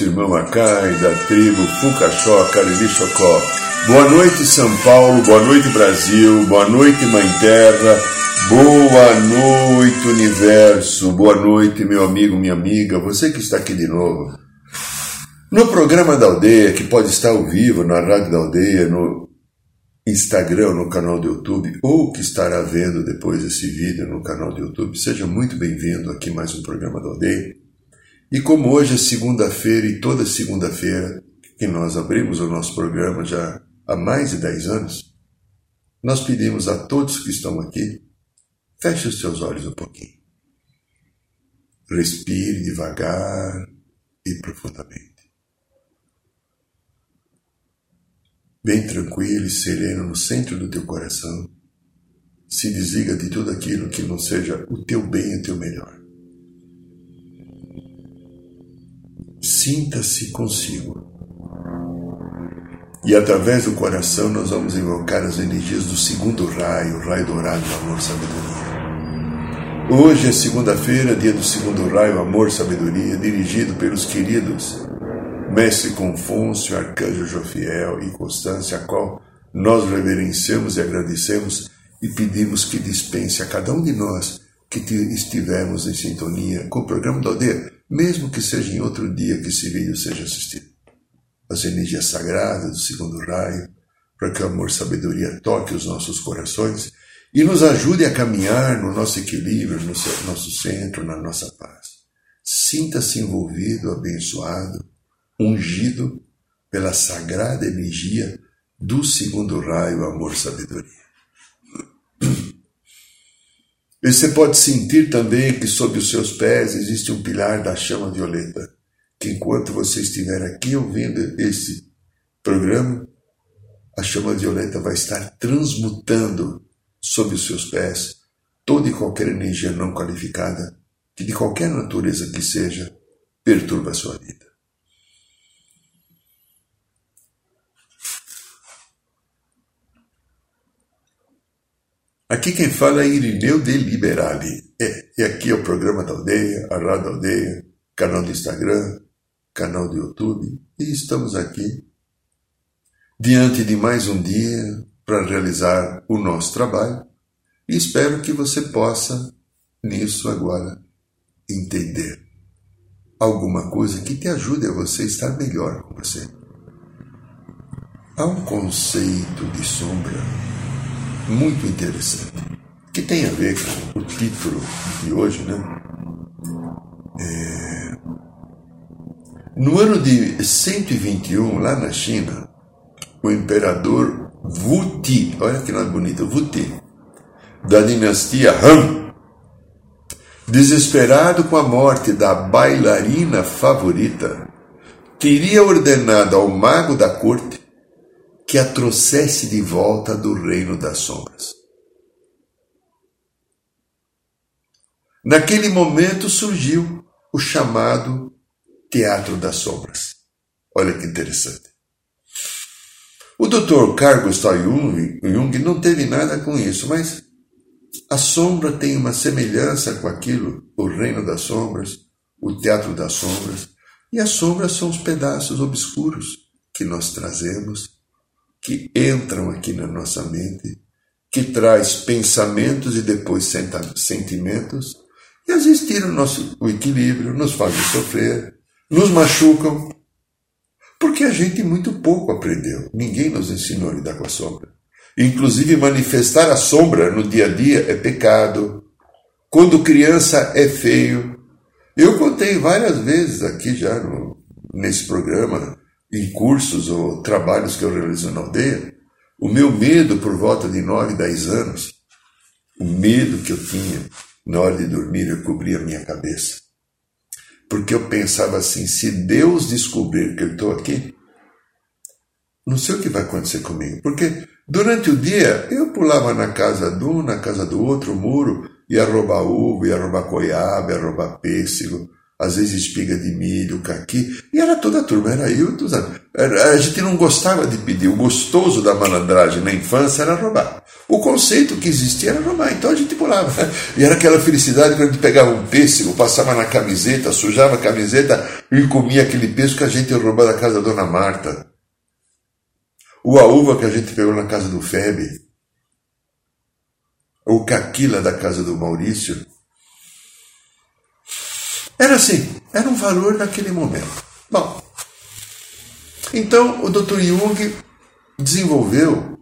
Nosso irmão Acai, da tribo Fucaxó, Chocó. Boa noite, São Paulo, boa noite, Brasil, boa noite, Mãe Terra, boa noite, Universo, boa noite, meu amigo, minha amiga, você que está aqui de novo. No programa da aldeia, que pode estar ao vivo na Rádio da Aldeia, no Instagram, no canal do YouTube, ou que estará vendo depois esse vídeo no canal do YouTube, seja muito bem-vindo aqui mais um programa da aldeia. E como hoje é segunda-feira e toda segunda-feira que nós abrimos o nosso programa já há mais de 10 anos, nós pedimos a todos que estão aqui, feche os seus olhos um pouquinho. Respire devagar e profundamente. Bem tranquilo e sereno no centro do teu coração. Se desliga de tudo aquilo que não seja o teu bem e o teu melhor. Sinta-se consigo. E através do coração nós vamos invocar as energias do segundo raio, o raio dourado do amor sabedoria. Hoje é segunda-feira, dia do segundo raio, amor sabedoria, dirigido pelos queridos Mestre Confúcio, Arcanjo Jofiel e Constância, a qual nós reverenciamos e agradecemos e pedimos que dispense a cada um de nós que estivermos em sintonia com o programa da aldeia mesmo que seja em outro dia que esse vídeo seja assistido. As energias sagradas do segundo raio, para que o amor sabedoria toque os nossos corações e nos ajude a caminhar no nosso equilíbrio, no nosso centro, na nossa paz. Sinta-se envolvido, abençoado, ungido pela sagrada energia do segundo raio, amor sabedoria. E você pode sentir também que sob os seus pés existe um pilar da chama violeta, que enquanto você estiver aqui ouvindo esse programa, a chama violeta vai estar transmutando sob os seus pés toda e qualquer energia não qualificada, que de qualquer natureza que seja, perturba a sua vida. Aqui quem fala é Irineu de Liberali. É, e aqui é o programa da aldeia, a Rádio Aldeia, canal do Instagram, canal do YouTube. E estamos aqui diante de mais um dia para realizar o nosso trabalho. E espero que você possa, nisso agora, entender alguma coisa que te ajude a você estar melhor com você. Há um conceito de sombra muito interessante, que tem a ver com o título de hoje, né? É... No ano de 121, lá na China, o imperador Wu Ti, olha que nome bonito, Wu Ti, da dinastia Han, desesperado com a morte da bailarina favorita, teria ordenado ao mago da corte que a trouxesse de volta do reino das sombras. Naquele momento surgiu o chamado Teatro das Sombras. Olha que interessante. O Dr. Carl Gustav Jung, não teve nada com isso, mas a sombra tem uma semelhança com aquilo, o reino das sombras, o teatro das sombras, e as sombras são os pedaços obscuros que nós trazemos que entram aqui na nossa mente, que traz pensamentos e depois sentimentos, e às vezes tiram o nosso o equilíbrio, nos fazem sofrer, nos machucam, porque a gente muito pouco aprendeu. Ninguém nos ensinou a lidar com a sombra. Inclusive, manifestar a sombra no dia a dia é pecado. Quando criança é feio. Eu contei várias vezes aqui já no, nesse programa em cursos ou trabalhos que eu realizo na aldeia, o meu medo por volta de 9, 10 anos, o medo que eu tinha na hora de dormir eu cobria a minha cabeça. Porque eu pensava assim: se Deus descobrir que eu estou aqui, não sei o que vai acontecer comigo. Porque durante o dia eu pulava na casa de um, na casa do outro, muro, ia roubar uva, ia roubar goiaba, ia roubar pêssego, às vezes espiga de milho, caqui, e era toda a turma, era eu, a gente não gostava de pedir, o gostoso da malandragem na infância era roubar. O conceito que existia era roubar, então a gente pulava. E era aquela felicidade quando a gente pegava um pêssego, passava na camiseta, sujava a camiseta e comia aquele pêssego que a gente roubou da casa da dona Marta. Ou a uva que a gente pegou na casa do Febe. Ou caquila da casa do Maurício. Era assim, era um valor naquele momento. Bom, então o Dr. Jung desenvolveu,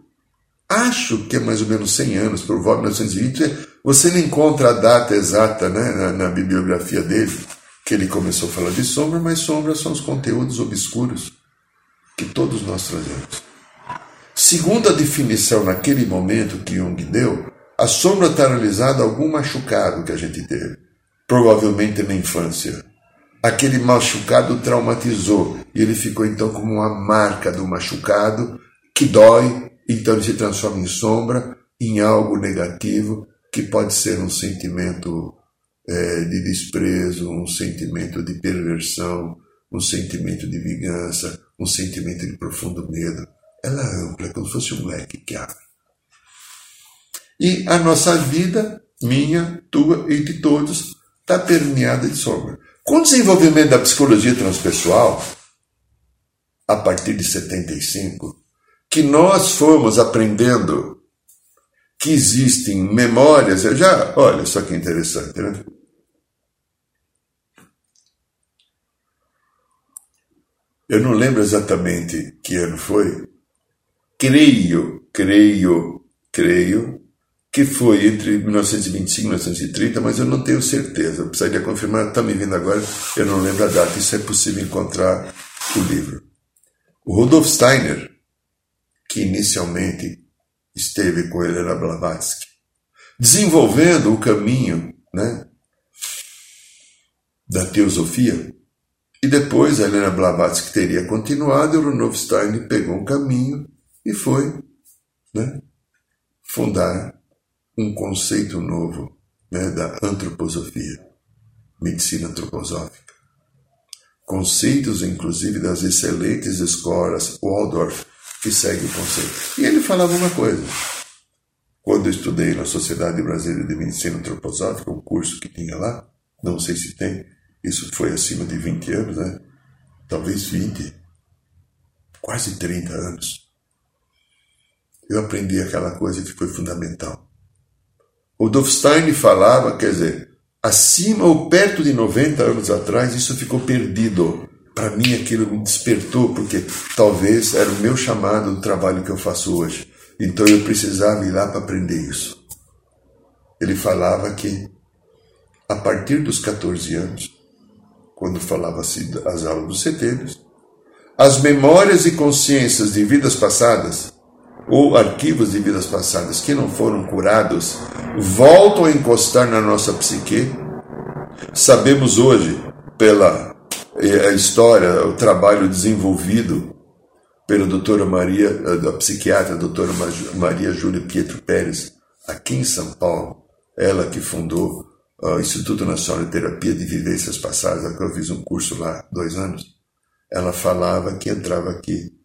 acho que é mais ou menos 100 anos, por volta de 1920, você não encontra a data exata né, na, na bibliografia dele, que ele começou a falar de sombra, mas sombras são os conteúdos obscuros que todos nós trazemos. Segundo a definição naquele momento que Jung deu, a sombra está analisada algum machucado que a gente teve provavelmente na infância. Aquele machucado traumatizou e ele ficou então como uma marca do machucado que dói, então se transforma em sombra, em algo negativo que pode ser um sentimento é, de desprezo, um sentimento de perversão, um sentimento de vingança, um sentimento de profundo medo. Ela é ampla, como se fosse um leque que abre. E a nossa vida, minha, tua e de todos, está permeada de sombra. Com o desenvolvimento da psicologia transpessoal, a partir de 75, que nós fomos aprendendo que existem memórias, eu já, olha só que interessante, né? Eu não lembro exatamente que ano foi. Creio, creio, creio que foi entre 1925 e 1930, mas eu não tenho certeza. Eu precisaria confirmar, está me vindo agora, eu não lembro a data, isso é possível encontrar o livro. O Rudolf Steiner, que inicialmente esteve com Helena Blavatsky, desenvolvendo o caminho né, da teosofia, e depois a Helena Blavatsky teria continuado, e o Rudolf Steiner pegou um caminho e foi né, fundar um conceito novo né, da antroposofia, medicina antroposófica. Conceitos, inclusive, das excelentes escolas Waldorf, que seguem o conceito. E ele falava uma coisa. Quando eu estudei na Sociedade Brasileira de Medicina Antroposófica, um curso que tinha lá, não sei se tem, isso foi acima de 20 anos, né? Talvez 20, quase 30 anos. Eu aprendi aquela coisa que foi fundamental o Dovstein falava, quer dizer, acima ou perto de 90 anos atrás, isso ficou perdido. Para mim aquilo me despertou, porque talvez era o meu chamado do trabalho que eu faço hoje. Então eu precisava ir lá para aprender isso. Ele falava que a partir dos 14 anos, quando falava-se as aulas dos setembros, as memórias e consciências de vidas passadas ou arquivos de vidas passadas que não foram curados voltam a encostar na nossa psique. Sabemos hoje, pela eh, a história, o trabalho desenvolvido pela doutora Maria, eh, da psiquiatra doutora Maria Júlia Pietro Pérez, aqui em São Paulo, ela que fundou o Instituto Nacional de Terapia de Vivências Passadas, que eu fiz um curso lá dois anos, ela falava que entrava aqui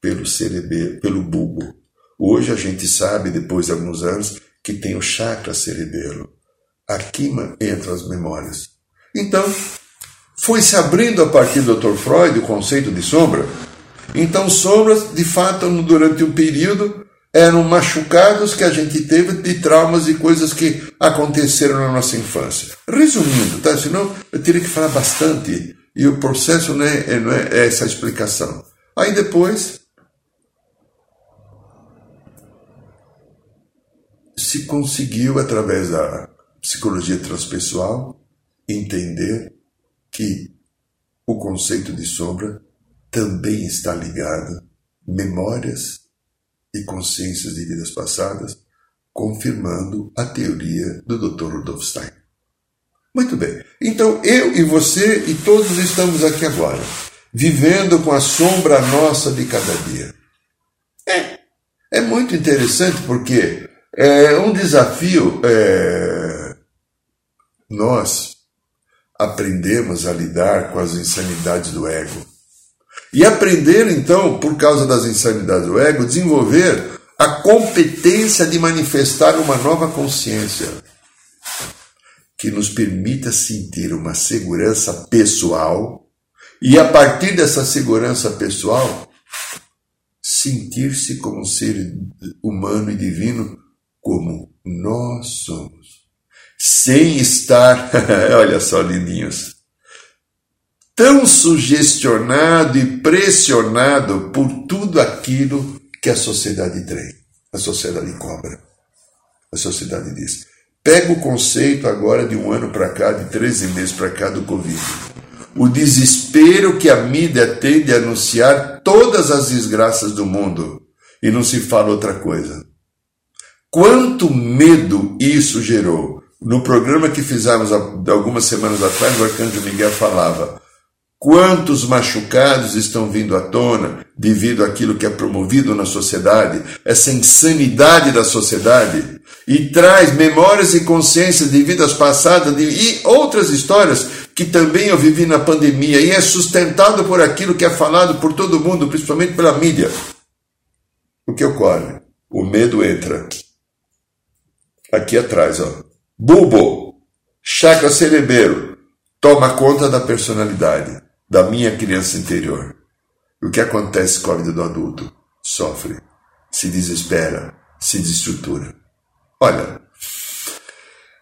pelo cerebelo, pelo bulbo. Hoje a gente sabe, depois de alguns anos, que tem o chakra cerebelo. Aqui entram as memórias. Então, foi se abrindo a partir do Dr. Freud o conceito de sombra. Então, sombras, de fato, durante um período, eram machucados que a gente teve de traumas e coisas que aconteceram na nossa infância. Resumindo, tá? senão eu teria que falar bastante e o processo não é, não é essa explicação. Aí depois se conseguiu, através da psicologia transpessoal, entender que o conceito de sombra também está ligado memórias e consciências de vidas passadas confirmando a teoria do Dr. Rudolf Stein. Muito bem. Então eu e você e todos estamos aqui agora, vivendo com a sombra nossa de cada dia. É, é muito interessante porque é um desafio. É, nós aprendemos a lidar com as insanidades do ego. E aprender, então, por causa das insanidades do ego, desenvolver a competência de manifestar uma nova consciência que nos permita sentir uma segurança pessoal e, a partir dessa segurança pessoal, sentir-se como um ser humano e divino como nós somos, sem estar, olha só, lindinhos, tão sugestionado e pressionado por tudo aquilo que a sociedade trem, a sociedade cobra. A sociedade diz: Pega o conceito agora de um ano para cá, de 13 meses para cá do Covid. O desespero que a mídia tem de anunciar todas as desgraças do mundo e não se fala outra coisa. Quanto medo isso gerou? No programa que fizemos algumas semanas atrás, o Arcanjo Miguel falava: Quantos machucados estão vindo à tona devido àquilo que é promovido na sociedade, essa insanidade da sociedade, e traz memórias e consciências de vidas passadas de, e outras histórias que também eu vivi na pandemia, e é sustentado por aquilo que é falado por todo mundo, principalmente pela mídia. O que ocorre? O medo entra. Aqui atrás, ó. Bulbo, chakra cerebelo, toma conta da personalidade da minha criança interior. O que acontece com a vida do adulto? Sofre, se desespera, se desestrutura. Olha,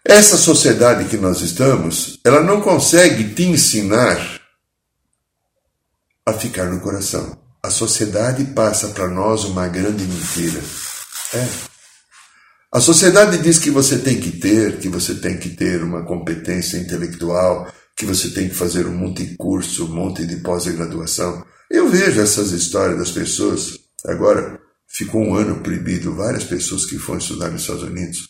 essa sociedade que nós estamos, ela não consegue te ensinar a ficar no coração. A sociedade passa para nós uma grande mentira. É. A sociedade diz que você tem que ter, que você tem que ter uma competência intelectual, que você tem que fazer um monte de curso, um monte de pós-graduação. Eu vejo essas histórias das pessoas. Agora, ficou um ano proibido várias pessoas que foram estudar nos Estados Unidos.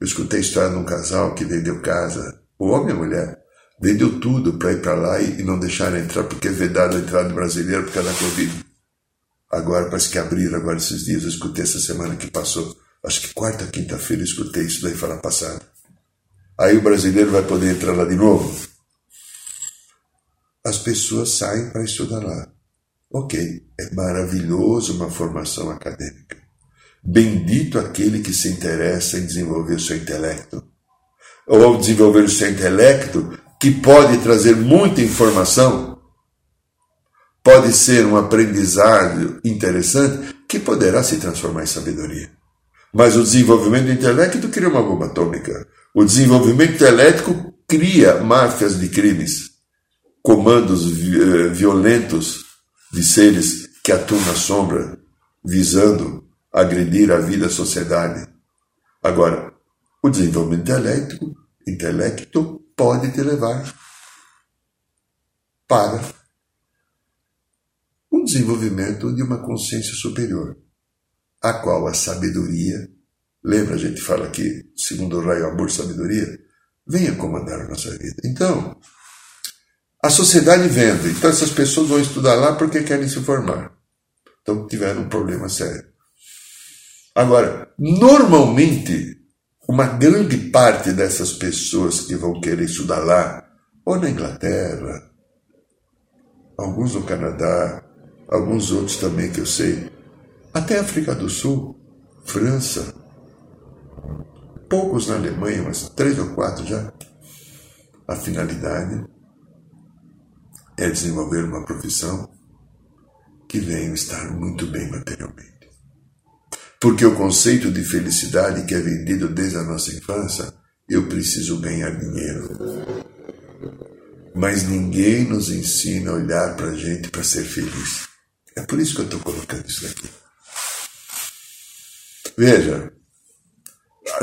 Eu escutei a história de um casal que vendeu casa, o homem e a mulher, vendeu tudo para ir para lá e não deixaram entrar porque é vedado a entrada do brasileiro por causa da Covid. Agora parece que abriram agora esses dias, eu escutei essa semana que passou, acho que quarta, quinta-feira eu escutei isso daí falar passada. Aí o brasileiro vai poder entrar lá de novo? As pessoas saem para estudar lá. Ok, é maravilhoso uma formação acadêmica. Bendito aquele que se interessa em desenvolver o seu intelecto. Ou ao desenvolver o seu intelecto, que pode trazer muita informação, pode ser um aprendizado interessante que poderá se transformar em sabedoria. Mas o desenvolvimento do intelecto cria uma bomba atômica. O desenvolvimento elétrico cria máfias de crimes, comandos eh, violentos de seres que atuam na sombra, visando agredir a vida, a sociedade. Agora, o desenvolvimento elétrico, intelecto, pode te levar para um desenvolvimento de uma consciência superior, a qual a sabedoria Lembra, a gente fala aqui, segundo o raio amor sabedoria, venha comandar a nossa vida. Então, a sociedade vendo, então essas pessoas vão estudar lá porque querem se formar. Então tiveram um problema sério. Agora, normalmente, uma grande parte dessas pessoas que vão querer estudar lá, ou na Inglaterra, alguns no Canadá, alguns outros também que eu sei, até África do Sul, França, poucos na Alemanha, mas três ou quatro já. A finalidade é desenvolver uma profissão que venha estar muito bem materialmente. Porque o conceito de felicidade que é vendido desde a nossa infância, eu preciso ganhar dinheiro. Mas ninguém nos ensina a olhar para a gente para ser feliz. É por isso que eu estou colocando isso aqui. Veja,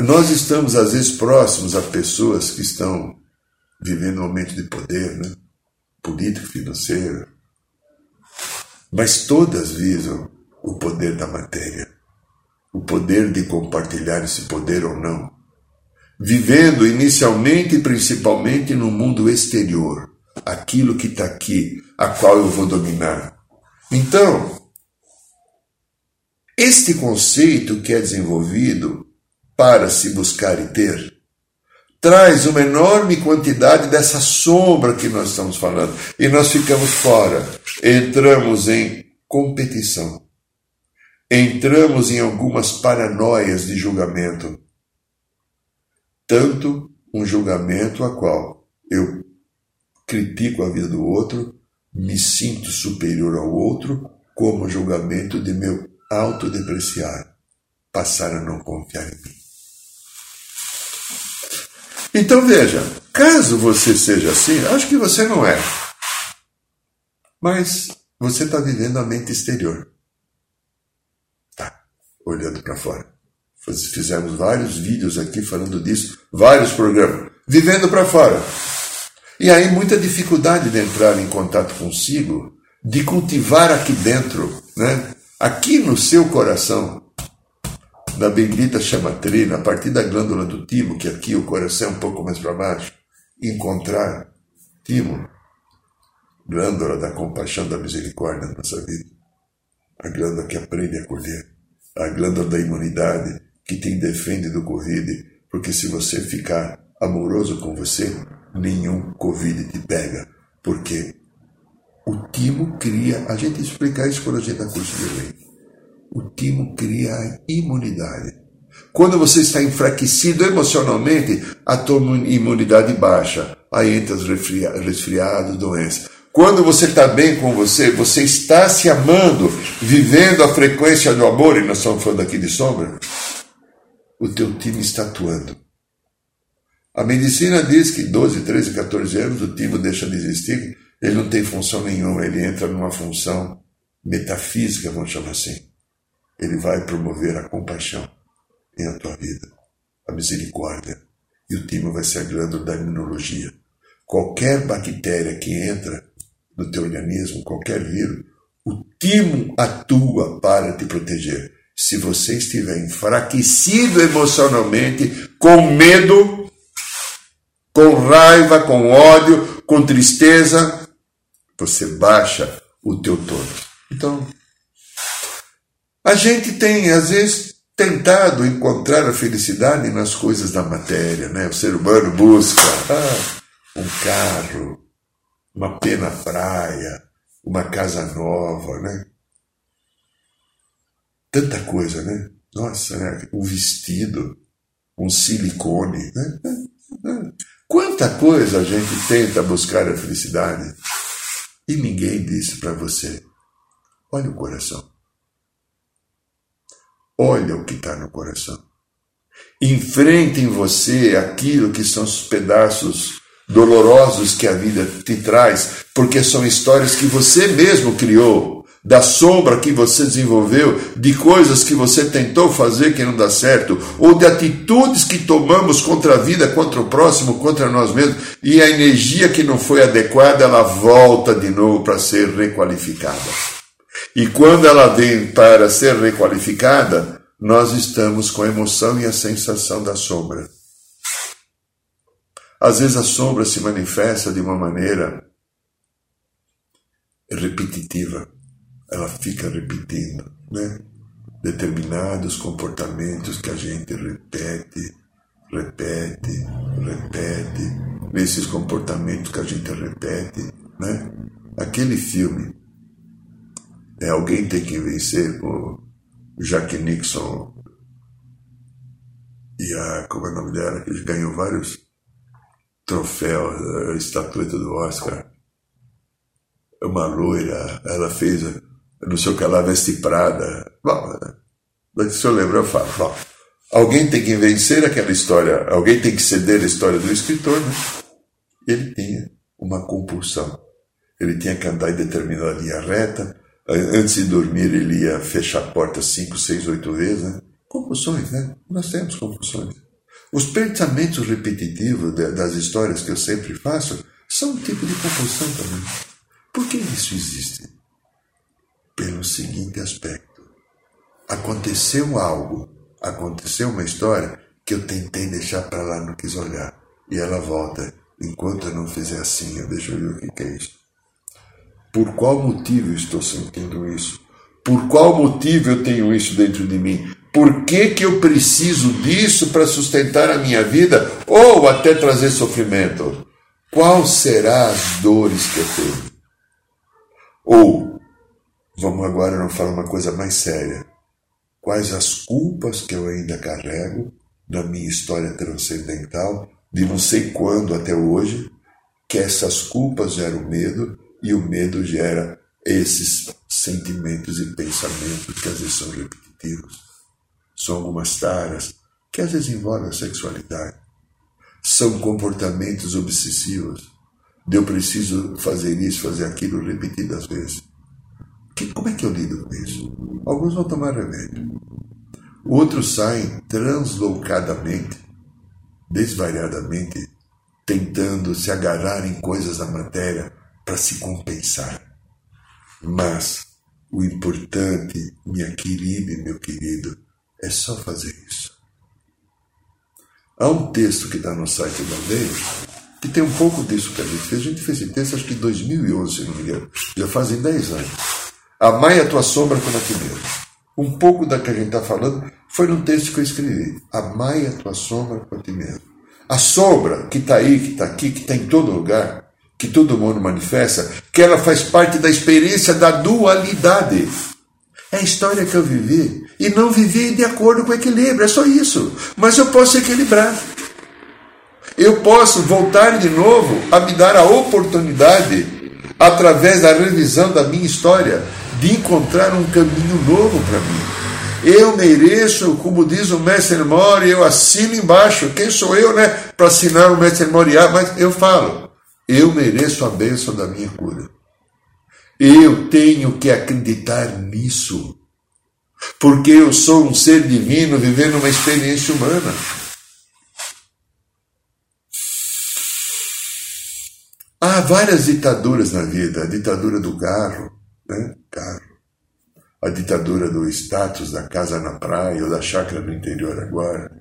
nós estamos, às vezes, próximos a pessoas que estão vivendo um momento de poder, né? político, financeiro, mas todas visam o poder da matéria. o poder de compartilhar esse poder ou não. Vivendo inicialmente e principalmente no mundo exterior, aquilo que está aqui, a qual eu vou dominar. Então, este conceito que é desenvolvido para se buscar e ter traz uma enorme quantidade dessa sombra que nós estamos falando. E nós ficamos fora, entramos em competição. Entramos em algumas paranoias de julgamento. Tanto um julgamento a qual eu critico a vida do outro, me sinto superior ao outro, como julgamento de meu autodepreciar, passar a não confiar em mim. Então veja, caso você seja assim, acho que você não é. Mas você está vivendo a mente exterior olhando para fora. Fizemos vários vídeos aqui falando disso, vários programas, vivendo para fora. E aí muita dificuldade de entrar em contato consigo, de cultivar aqui dentro, né? Aqui no seu coração, na bendita chamatrina, a partir da glândula do timo, que aqui o coração é um pouco mais para baixo, encontrar timo, glândula da compaixão, da misericórdia na nossa vida, a glândula que aprende a colher a glândula da imunidade que te defende do Covid, porque se você ficar amoroso com você, nenhum Covid te pega, porque o timo cria, a gente explica isso quando a gente dá curso de lei, o timo cria a imunidade. Quando você está enfraquecido emocionalmente, a tua imunidade baixa, aí entra os resfriados, doenças. Quando você está bem com você, você está se amando, vivendo a frequência do amor, e nós estamos falando aqui de sombra, o teu time está atuando. A medicina diz que 12, 13, 14 anos o timo deixa de existir, ele não tem função nenhuma, ele entra numa função metafísica, vamos chamar assim. Ele vai promover a compaixão em a tua vida, a misericórdia. E o timo vai ser a glândula da imunologia. Qualquer bactéria que entra no teu organismo, qualquer vírus, o timo atua para te proteger. Se você estiver enfraquecido emocionalmente, com medo, com raiva, com ódio, com tristeza, você baixa o teu tono. Então, a gente tem, às vezes, tentado encontrar a felicidade nas coisas da matéria, né? O ser humano busca ah, um carro, uma pena praia, uma casa nova, né? Tanta coisa, né? Nossa, né? um vestido, um silicone, né? Quanta coisa a gente tenta buscar a felicidade e ninguém disse para você: olha o coração. Olha o que está no coração. Enfrente em você aquilo que são os pedaços dolorosos que a vida te traz, porque são histórias que você mesmo criou, da sombra que você desenvolveu, de coisas que você tentou fazer que não dá certo, ou de atitudes que tomamos contra a vida, contra o próximo, contra nós mesmos, e a energia que não foi adequada, ela volta de novo para ser requalificada. E quando ela vem para ser requalificada, nós estamos com a emoção e a sensação da sombra. Às vezes a sombra se manifesta de uma maneira repetitiva, ela fica repetindo, né? Determinados comportamentos que a gente repete, repete, repete, nesses comportamentos que a gente repete, né? Aquele filme, é Alguém Tem Que Vencer, o Jack Nixon e a, como é o nome dela, que ganhou vários troféu, a estatueta do Oscar. Uma loira, ela fez, não sei o que, ela veste Prada. Bom, se eu lembro, eu falo. Bom, alguém tem que vencer aquela história, alguém tem que ceder a história do escritor, né? Ele tinha uma compulsão. Ele tinha que andar em determinada linha reta. Antes de dormir, ele ia fechar a porta cinco, seis, oito vezes, né? Compulsões, né? Nós temos compulsões. Os pensamentos repetitivos das histórias que eu sempre faço são um tipo de compulsão também. Por que isso existe? Pelo seguinte aspecto: aconteceu algo, aconteceu uma história que eu tentei deixar para lá, não quis olhar. E ela volta. Enquanto eu não fizer assim, eu deixo ver o que é isso. Por qual motivo eu estou sentindo isso? Por qual motivo eu tenho isso dentro de mim? Por que, que eu preciso disso para sustentar a minha vida ou até trazer sofrimento? Qual será as dores que eu tenho? Ou, vamos agora não falar uma coisa mais séria. Quais as culpas que eu ainda carrego na minha história transcendental, de não sei quando até hoje, que essas culpas geram medo e o medo gera esses sentimentos e pensamentos que às vezes são repetitivos. São algumas taras que às vezes envolvem a sexualidade. São comportamentos obsessivos. De eu preciso fazer isso, fazer aquilo repetidas vezes. Como é que eu lido com isso? Alguns vão tomar remédio. Outros saem translocadamente, desvariadamente, tentando se agarrar em coisas da matéria para se compensar. Mas o importante, minha querida e meu querido, é só fazer isso. Há um texto que está no site da Aldeia que tem um pouco disso que a gente fez. A gente fez esse texto acho que em 2011, se não me engano. Já fazem 10 anos. Amai a tua sombra como a ti mesmo. Um pouco da que a gente está falando foi num texto que eu escrevi. Amai a tua sombra como a ti mesmo. A sombra que está aí, que está aqui, que está em todo lugar, que todo mundo manifesta, que ela faz parte da experiência da dualidade. É a história que eu vivi. E não vivi de acordo com o equilíbrio, é só isso. Mas eu posso equilibrar. Eu posso voltar de novo a me dar a oportunidade, através da revisão da minha história, de encontrar um caminho novo para mim. Eu mereço, como diz o Mestre Mori, eu assino embaixo. Quem sou eu, né, para assinar o Mestre Moriá? Mas eu falo, eu mereço a bênção da minha cura. Eu tenho que acreditar nisso. Porque eu sou um ser divino vivendo uma experiência humana. Há várias ditaduras na vida. A ditadura do carro, né? Carro. A ditadura do status da casa na praia ou da chácara no interior agora.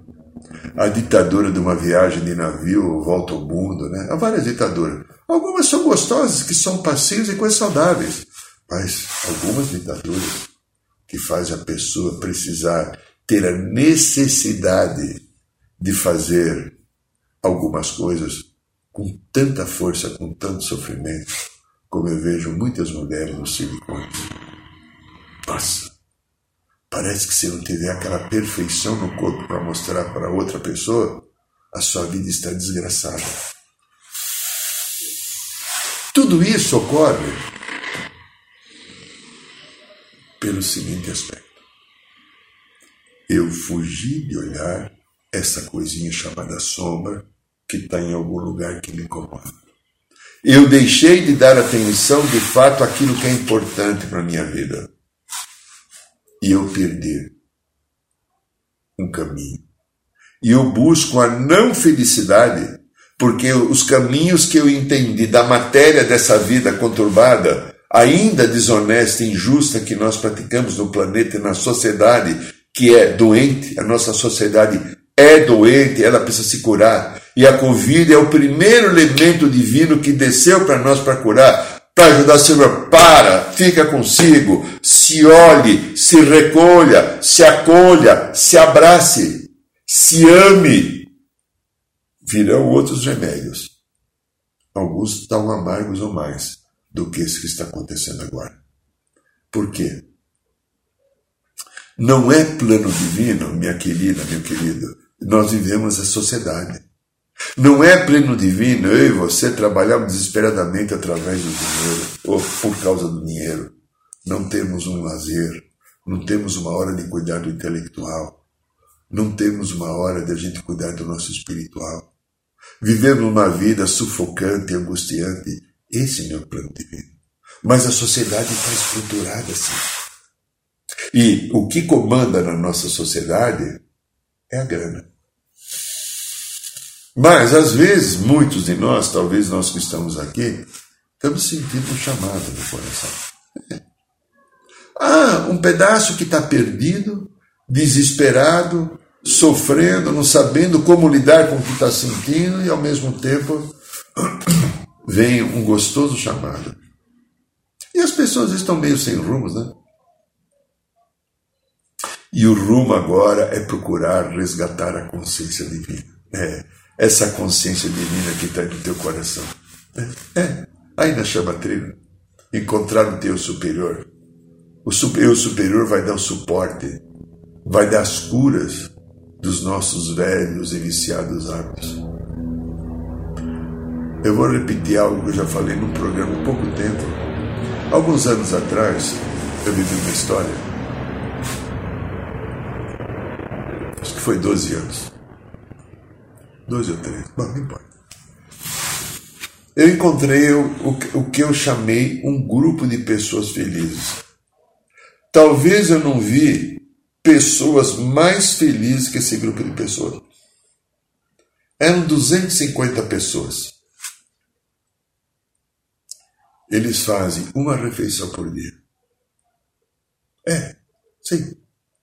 A ditadura de uma viagem de navio volta ao mundo, né? Há várias ditaduras. Algumas são gostosas, que são passivas e coisas saudáveis, mas algumas ditaduras que fazem a pessoa precisar ter a necessidade de fazer algumas coisas com tanta força, com tanto sofrimento, como eu vejo muitas mulheres no silicone. Nossa, parece que se não tiver aquela perfeição no corpo para mostrar para outra pessoa, a sua vida está desgraçada. Tudo isso ocorre pelo seguinte aspecto. Eu fugi de olhar essa coisinha chamada sombra que está em algum lugar que me incomoda. Eu deixei de dar atenção de fato àquilo que é importante para a minha vida. E eu perdi um caminho. E eu busco a não felicidade porque os caminhos que eu entendi da matéria dessa vida conturbada, ainda desonesta e injusta que nós praticamos no planeta e na sociedade, que é doente, a nossa sociedade é doente, ela precisa se curar. E a Covid é o primeiro elemento divino que desceu para nós para curar, para ajudar a Senhor. Para, fica consigo, se olhe, se recolha, se acolha, se abrace, se ame, virão outros remédios, alguns tão amargos ou mais do que esse que está acontecendo agora. Por quê? Não é plano divino, minha querida, meu querido. Nós vivemos a sociedade. Não é plano divino eu e você trabalhamos desesperadamente através do dinheiro, ou por causa do dinheiro. Não temos um lazer, não temos uma hora de cuidar do intelectual, não temos uma hora de a gente cuidar do nosso espiritual. Vivendo uma vida sufocante angustiante, esse é meu plano divino. Mas a sociedade está estruturada assim. E o que comanda na nossa sociedade é a grana. Mas, às vezes, muitos de nós, talvez nós que estamos aqui, estamos sentindo um chamado no coração. Ah, um pedaço que está perdido, desesperado, sofrendo, não sabendo como lidar com o que está sentindo e ao mesmo tempo vem um gostoso chamado. E as pessoas estão meio sem rumos, né? E o rumo agora é procurar resgatar a consciência divina. É, essa consciência divina que está no teu coração. É, é aí na chama tribo. Encontrar o teu superior. O eu superior vai dar o suporte, vai dar as curas dos nossos velhos e viciados hábitos. Eu vou repetir algo que eu já falei num programa há pouco tempo. Alguns anos atrás, eu vivi uma história. Acho que foi 12 anos. 12 ou 13, bom, não importa. Eu encontrei o, o, o que eu chamei um grupo de pessoas felizes. Talvez eu não vi pessoas mais felizes que esse grupo de pessoas. Eram 250 pessoas. Eles fazem uma refeição por dia. É, sim.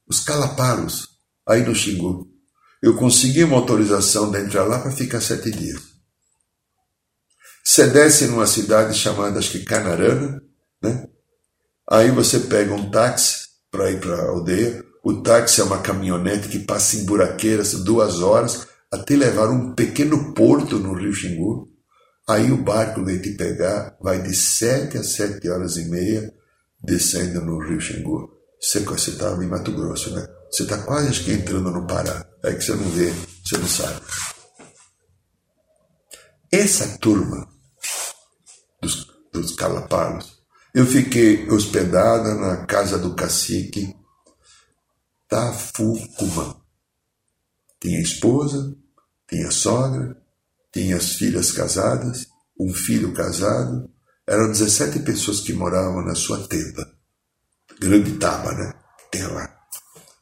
Os calaparos, aí no Xingu. Eu consegui uma autorização de entrar lá para ficar sete dias. Você desce numa cidade chamada, acho que Canarana, né? Aí você pega um táxi para ir para a aldeia. O táxi é uma caminhonete que passa em buraqueiras duas horas até levar um pequeno porto no Rio Xingu. Aí o barco vem te pegar, vai de sete a sete horas e meia descendo no Rio Xingu. Você estava em Mato Grosso, né? Você está quase entrando no Pará. É que você não vê, você não sabe. Essa turma dos, dos Calapalos, eu fiquei hospedada na casa do cacique Tafucumã. Tinha esposa, tinha sogra, tinha as filhas casadas, um filho casado, eram 17 pessoas que moravam na sua tenda. Grande taba, né? Tem lá.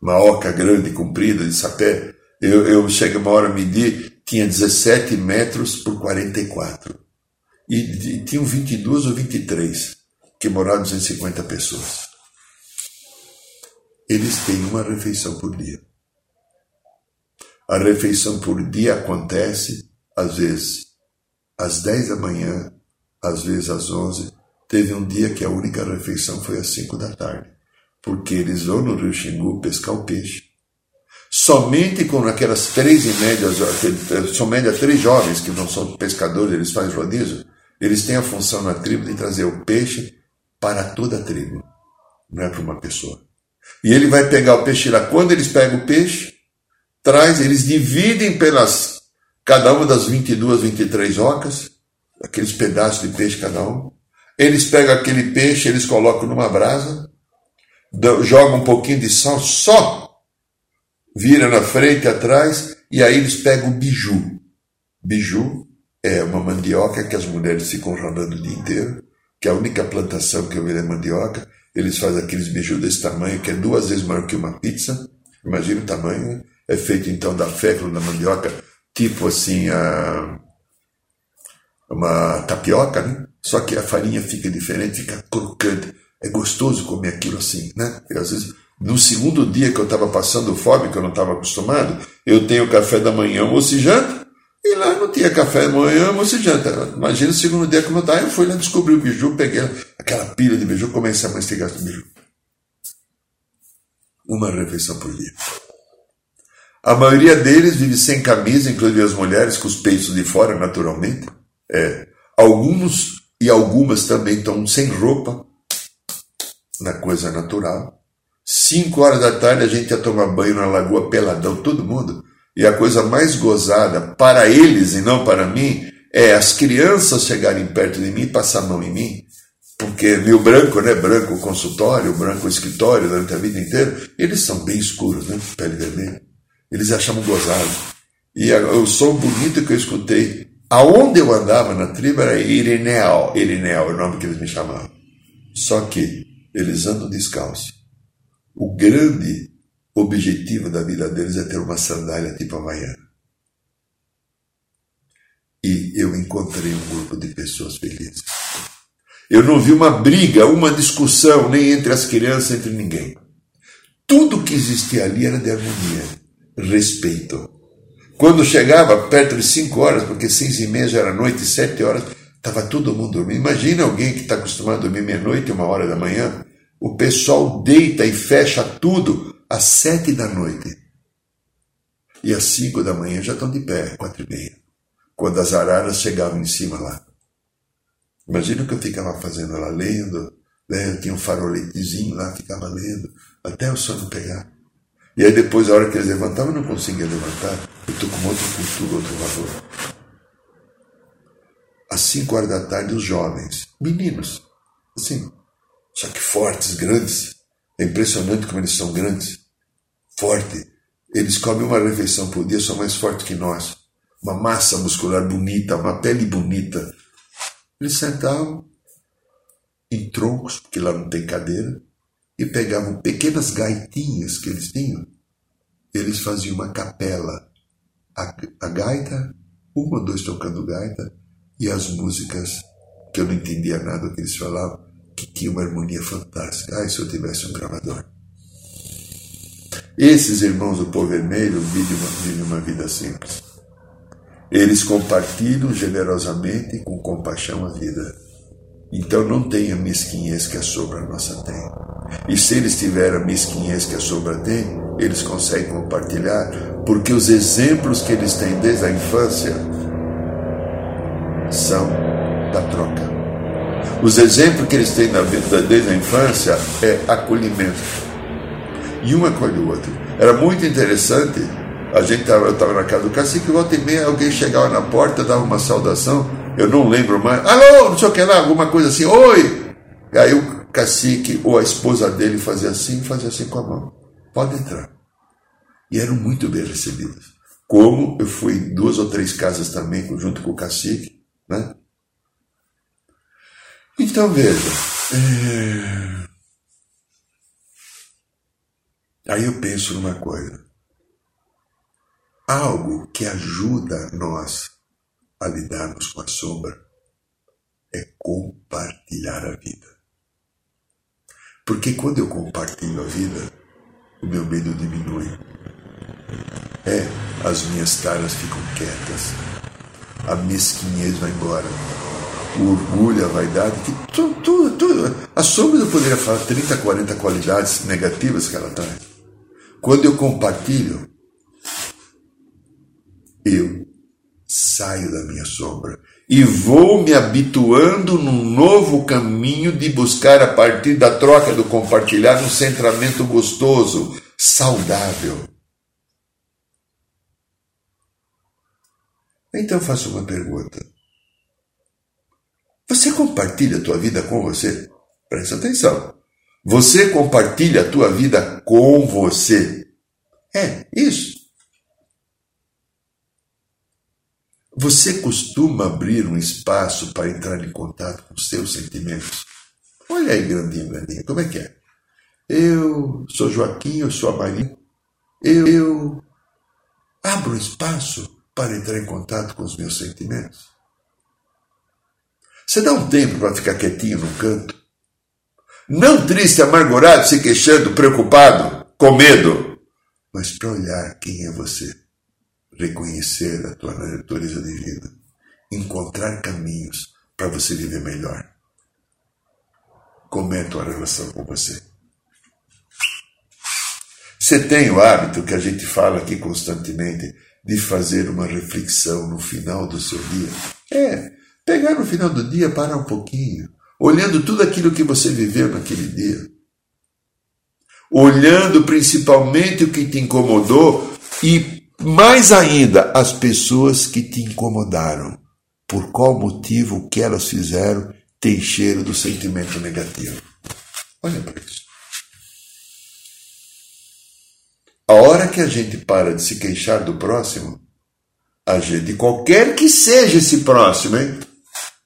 Uma oca grande, comprida, de sapé. Eu, eu cheguei uma hora a medir, tinha 17 metros por 44. E, e tinham 22 ou 23, que moravam 250 pessoas. Eles têm uma refeição por dia. A refeição por dia acontece às vezes às 10 da manhã, às vezes às 11. Teve um dia que a única refeição foi às 5 da tarde, porque eles vão no Rio Xingu pescar o peixe. Somente com aquelas três em média, são média três jovens que não são pescadores, eles fazem rodízio, eles têm a função na tribo de trazer o peixe para toda a tribo, não é para uma pessoa. E ele vai pegar o peixe lá. Quando eles pegam o peixe, traz, eles dividem pelas cada uma das 22, 23 ocas, aqueles pedaços de peixe cada um. Eles pegam aquele peixe, eles colocam numa brasa, jogam um pouquinho de sal só, vira na frente atrás, e aí eles pegam o biju. Biju é uma mandioca que as mulheres ficam ralando o dia inteiro, que é a única plantação que eu vi é mandioca. Eles fazem aqueles biju desse tamanho, que é duas vezes maior que uma pizza. Imagina o tamanho. Né? É feito então da fécula da mandioca tipo assim, a, uma tapioca, né? Só que a farinha fica diferente, fica crocante. É gostoso comer aquilo assim, né? E às vezes, no segundo dia que eu estava passando fome, que eu não estava acostumado, eu tenho café da manhã, almoço e janta, e lá não tinha café da manhã, almoço e janta. Imagina o segundo dia como eu estava, eu fui lá descobri o biju, peguei aquela pilha de biju, comecei a mastigar o biju. Uma refeição por dia. A maioria deles vive sem camisa, inclusive as mulheres com os peitos de fora, naturalmente. É. Alguns e algumas também estão sem roupa, na coisa natural. Cinco horas da tarde a gente ia tomar banho na lagoa peladão, todo mundo. E a coisa mais gozada para eles e não para mim é as crianças chegarem perto de mim e passar a mão em mim. Porque meu branco, né? Branco consultório, branco escritório durante a vida inteira, eles são bem escuros, né? Pele vermelha. Eles achavam gozado. E o som bonito que eu escutei, aonde eu andava na tribo era Irineu, Irineu é o nome que eles me chamavam. Só que eles andam descalços. O grande objetivo da vida deles é ter uma sandália tipo Havaiana. E eu encontrei um grupo de pessoas felizes. Eu não vi uma briga, uma discussão, nem entre as crianças, entre ninguém. Tudo que existia ali era de harmonia, respeito. Quando chegava perto de 5 horas, porque seis e meia já era noite, sete horas, estava todo mundo dormindo. Imagina alguém que está acostumado a dormir meia-noite, uma hora da manhã, o pessoal deita e fecha tudo às sete da noite. E às cinco da manhã já estão de pé, quatro e meia, quando as araras chegavam em cima lá. Imagina o que eu ficava fazendo lá, lendo, né? tinha um faroletezinho lá, ficava lendo, até o sono pegar. E aí depois, a hora que eles levantavam, eu não conseguia levantar. Eu estou com outra cultura, outro valor. Às cinco horas da tarde, os jovens, meninos, assim, só que fortes, grandes. É impressionante como eles são grandes. Forte. Eles comem uma refeição por dia, são mais fortes que nós. Uma massa muscular bonita, uma pele bonita. Eles sentavam em troncos, porque lá não tem cadeira, e pegavam pequenas gaitinhas que eles tinham, eles faziam uma capela. A, a gaita, uma ou dois tocando gaita, e as músicas, que eu não entendia nada do que eles falavam, que tinha uma harmonia fantástica. Ai, se eu tivesse um gravador. Esses irmãos do povo vermelho vivem uma, vivem uma vida simples. Eles compartilham generosamente e com compaixão a vida. Então não tem a mesquinhez que a sobra nossa tem. E se eles tiverem a mesquinhez que a sobra tem, eles conseguem compartilhar, porque os exemplos que eles têm desde a infância são da troca. Os exemplos que eles têm na vida desde a infância é acolhimento. E um acolhe o outro. Era muito interessante. A gente tava, eu estava na casa do cacique, volta e meia, alguém chegava na porta, dava uma saudação eu não lembro mais, alô, não sei o que lá, alguma coisa assim, oi! Aí o cacique ou a esposa dele fazia assim, fazia assim com a mão. Pode entrar. E eram muito bem recebidos. Como eu fui em duas ou três casas também, junto com o cacique, né? Então veja. É... Aí eu penso numa coisa. Algo que ajuda nós a lidarmos com a sombra é compartilhar a vida. Porque quando eu compartilho a vida, o meu medo diminui. É, as minhas caras ficam quietas, a mesquinhez vai embora, o orgulho, a vaidade, que tudo, tudo, tudo. A sombra eu poderia falar 30, 40 qualidades negativas que ela traz. Quando eu compartilho, eu saio da minha sombra e vou me habituando num novo caminho de buscar a partir da troca do compartilhar um centramento gostoso, saudável. Então faço uma pergunta. Você compartilha a tua vida com você? Presta atenção. Você compartilha a tua vida com você. É, isso. Você costuma abrir um espaço para entrar em contato com seus sentimentos? Olha aí, grandinho, grandinho, como é que é? Eu sou Joaquim, eu sou a Maria. Eu, eu abro espaço para entrar em contato com os meus sentimentos. Você dá um tempo para ficar quietinho no canto? Não triste, amargurado, se queixando, preocupado, com medo, mas para olhar quem é você reconhecer a tua natureza de vida, encontrar caminhos para você viver melhor. Como é a tua relação com você? Você tem o hábito que a gente fala aqui constantemente de fazer uma reflexão no final do seu dia? É, pegar no final do dia, parar um pouquinho, olhando tudo aquilo que você viveu naquele dia. Olhando principalmente o que te incomodou e mais ainda, as pessoas que te incomodaram. Por qual motivo o que elas fizeram tem cheiro do sentimento negativo. Olha para isso. A hora que a gente para de se queixar do próximo, a gente, qualquer que seja esse próximo, hein,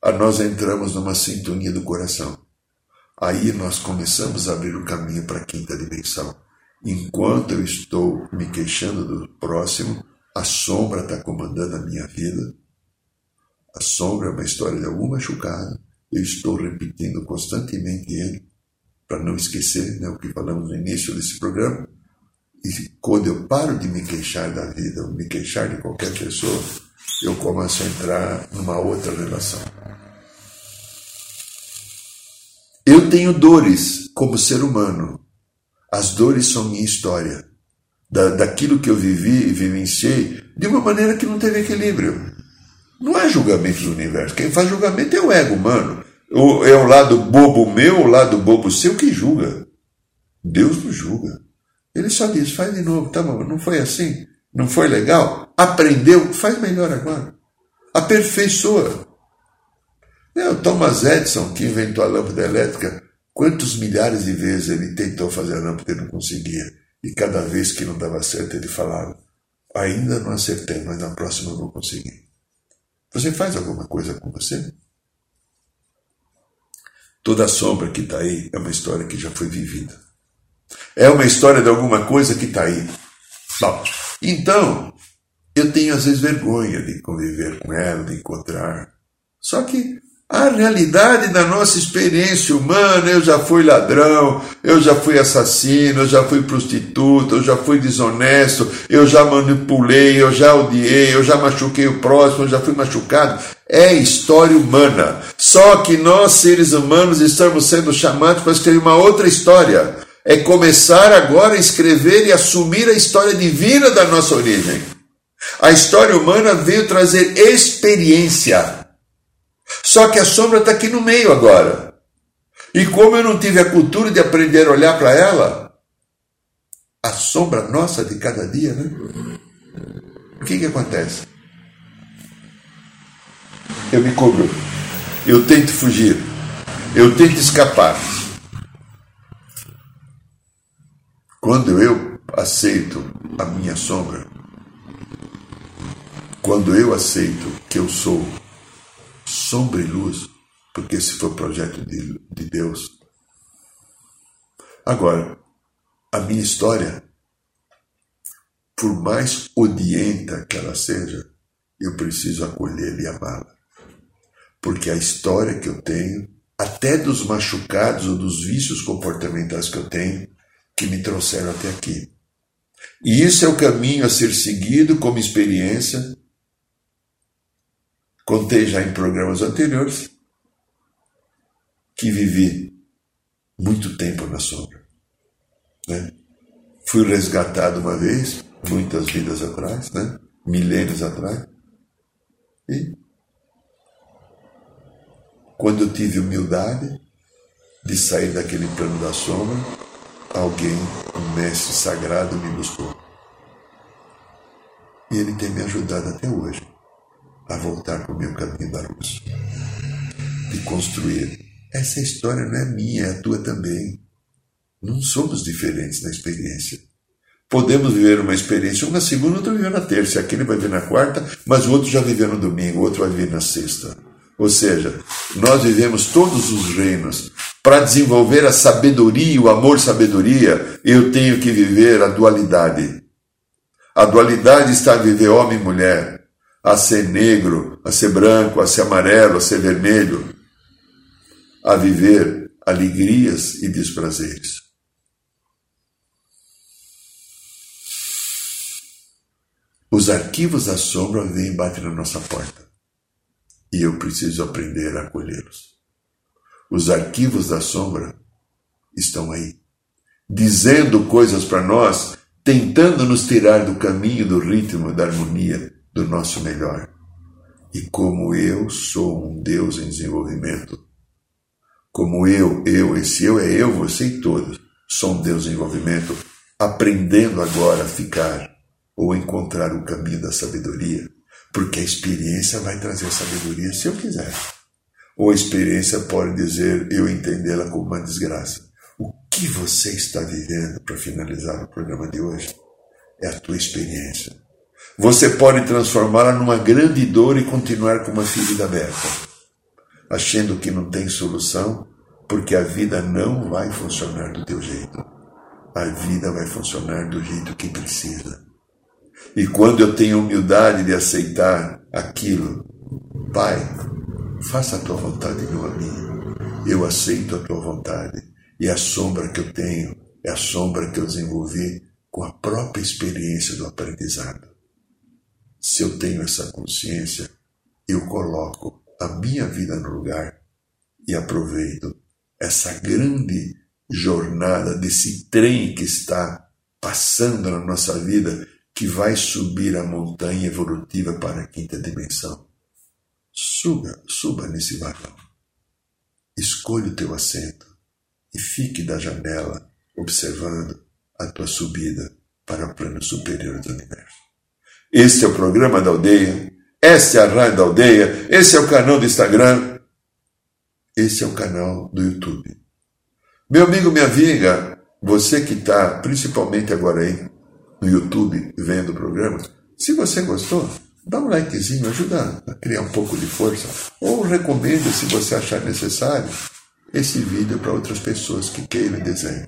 a nós entramos numa sintonia do coração. Aí nós começamos a abrir o caminho para a quinta dimensão. Enquanto eu estou me queixando do próximo, a sombra está comandando a minha vida. A sombra é uma história de algum machucado eu estou repetindo constantemente ele, para não esquecer né, o que falamos no início desse programa. E quando eu paro de me queixar da vida, ou me queixar de qualquer pessoa, eu começo a entrar numa outra relação. Eu tenho dores como ser humano. As dores são minha história. Da, daquilo que eu vivi e vivenciei de uma maneira que não teve equilíbrio. Não é julgamento do universo. Quem faz julgamento é o ego humano. É o lado bobo meu, o lado bobo seu que julga. Deus não julga. Ele só diz, faz de novo, tá bom, não foi assim? Não foi legal? Aprendeu? Faz melhor agora. Aperfeiçoa. É, o Thomas Edison, que inventou a lâmpada elétrica, quantos milhares de vezes ele tentou fazer a lâmpada e não conseguia. E cada vez que não dava certo, ele falava: Ainda não acertei, mas na próxima eu vou conseguir. Você faz alguma coisa com você? Toda sombra que está aí é uma história que já foi vivida. É uma história de alguma coisa que está aí. Bom, então, eu tenho às vezes vergonha de conviver com ela, de encontrar. Só que a realidade da nossa experiência humana, eu já fui ladrão, eu já fui assassino, eu já fui prostituta, eu já fui desonesto, eu já manipulei, eu já odiei, eu já machuquei o próximo, eu já fui machucado. É história humana. Só que nós, seres humanos, estamos sendo chamados para escrever uma outra história. É começar agora a escrever e assumir a história divina da nossa origem. A história humana veio trazer experiência só que a sombra está aqui no meio agora. E como eu não tive a cultura de aprender a olhar para ela, a sombra nossa de cada dia, né? O que, que acontece? Eu me cobro, eu tento fugir, eu tento escapar. Quando eu aceito a minha sombra, quando eu aceito que eu sou sombra e luz, porque esse foi o projeto de, de Deus. Agora, a minha história, por mais odienta que ela seja, eu preciso acolhê-la e amá-la. Porque a história que eu tenho, até dos machucados ou dos vícios comportamentais que eu tenho, que me trouxeram até aqui. E isso é o caminho a ser seguido como experiência Contei já em programas anteriores que vivi muito tempo na sombra. Né? Fui resgatado uma vez, muitas vidas atrás, né? milênios atrás. E quando eu tive humildade de sair daquele plano da sombra, alguém, um mestre sagrado, me buscou. E ele tem me ajudado até hoje a voltar para o meu caminho da luz. De construir. Essa história não é minha, é a tua também. Não somos diferentes na experiência. Podemos viver uma experiência, um na segunda, outro viveu na terça. Aquele vai viver na quarta, mas o outro já viveu no domingo, o outro vai viver na sexta. Ou seja, nós vivemos todos os reinos. Para desenvolver a sabedoria, o amor-sabedoria, eu tenho que viver a dualidade. A dualidade está a viver homem e mulher, a ser negro, a ser branco, a ser amarelo, a ser vermelho, a viver alegrias e desprazeres. Os arquivos da sombra vêm batem na nossa porta. E eu preciso aprender a acolhê-los. Os arquivos da sombra estão aí, dizendo coisas para nós, tentando nos tirar do caminho do ritmo, da harmonia, do nosso melhor. E como eu sou um Deus em desenvolvimento, como eu, eu, esse eu é eu, você e todos, sou um Deus em desenvolvimento, aprendendo agora a ficar ou encontrar o caminho da sabedoria, porque a experiência vai trazer sabedoria se eu quiser. Ou a experiência pode dizer eu entendê-la como uma desgraça. O que você está vivendo para finalizar o programa de hoje é a tua experiência você pode transformá-la numa grande dor e continuar com uma ferida aberta, achando que não tem solução, porque a vida não vai funcionar do teu jeito. A vida vai funcionar do jeito que precisa. E quando eu tenho humildade de aceitar aquilo, Pai, faça a tua vontade não a minha. Eu aceito a tua vontade. E a sombra que eu tenho é a sombra que eu desenvolvi com a própria experiência do aprendizado. Se eu tenho essa consciência, eu coloco a minha vida no lugar e aproveito essa grande jornada desse trem que está passando na nossa vida, que vai subir a montanha evolutiva para a quinta dimensão. Suba, suba nesse vagão. Escolha o teu assento e fique da janela observando a tua subida para o plano superior do universo. Este é o programa da aldeia, esta é a rádio da aldeia, esse é o canal do Instagram, esse é o canal do YouTube. Meu amigo, minha amiga, você que está principalmente agora aí no YouTube vendo o programa, se você gostou, dá um likezinho, ajuda a criar um pouco de força. Ou recomenda, se você achar necessário, esse vídeo para outras pessoas que queiram desenho.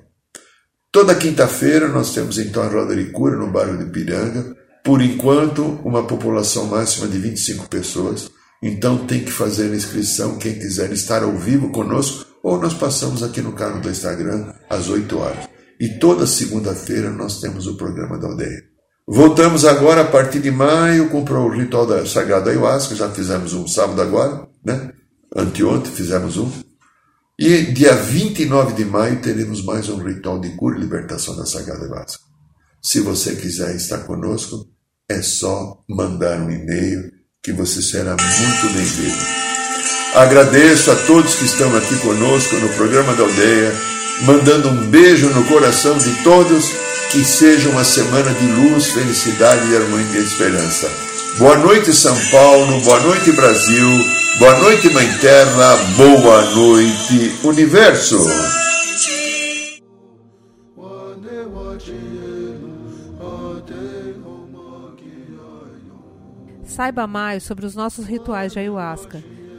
Toda quinta-feira nós temos então a roda de cura no bairro de Piranga. Por enquanto, uma população máxima de 25 pessoas. Então tem que fazer a inscrição quem quiser estar ao vivo conosco ou nós passamos aqui no canal do Instagram às 8 horas. E toda segunda-feira nós temos o programa da aldeia. Voltamos agora a partir de maio com o ritual da Sagrada Ayahuasca, já fizemos um sábado agora, né? Anteontem fizemos um. E dia 29 de maio teremos mais um ritual de cura e libertação da Sagrada Ayahuasca. Se você quiser estar conosco, é só mandar um e-mail que você será muito bem-vindo. Agradeço a todos que estão aqui conosco no programa da aldeia, mandando um beijo no coração de todos que seja uma semana de luz, felicidade, e harmonia e esperança. Boa noite, São Paulo. Boa noite, Brasil. Boa noite, Mãe Terra. Boa noite, Universo. Saiba mais sobre os nossos rituais de ayahuasca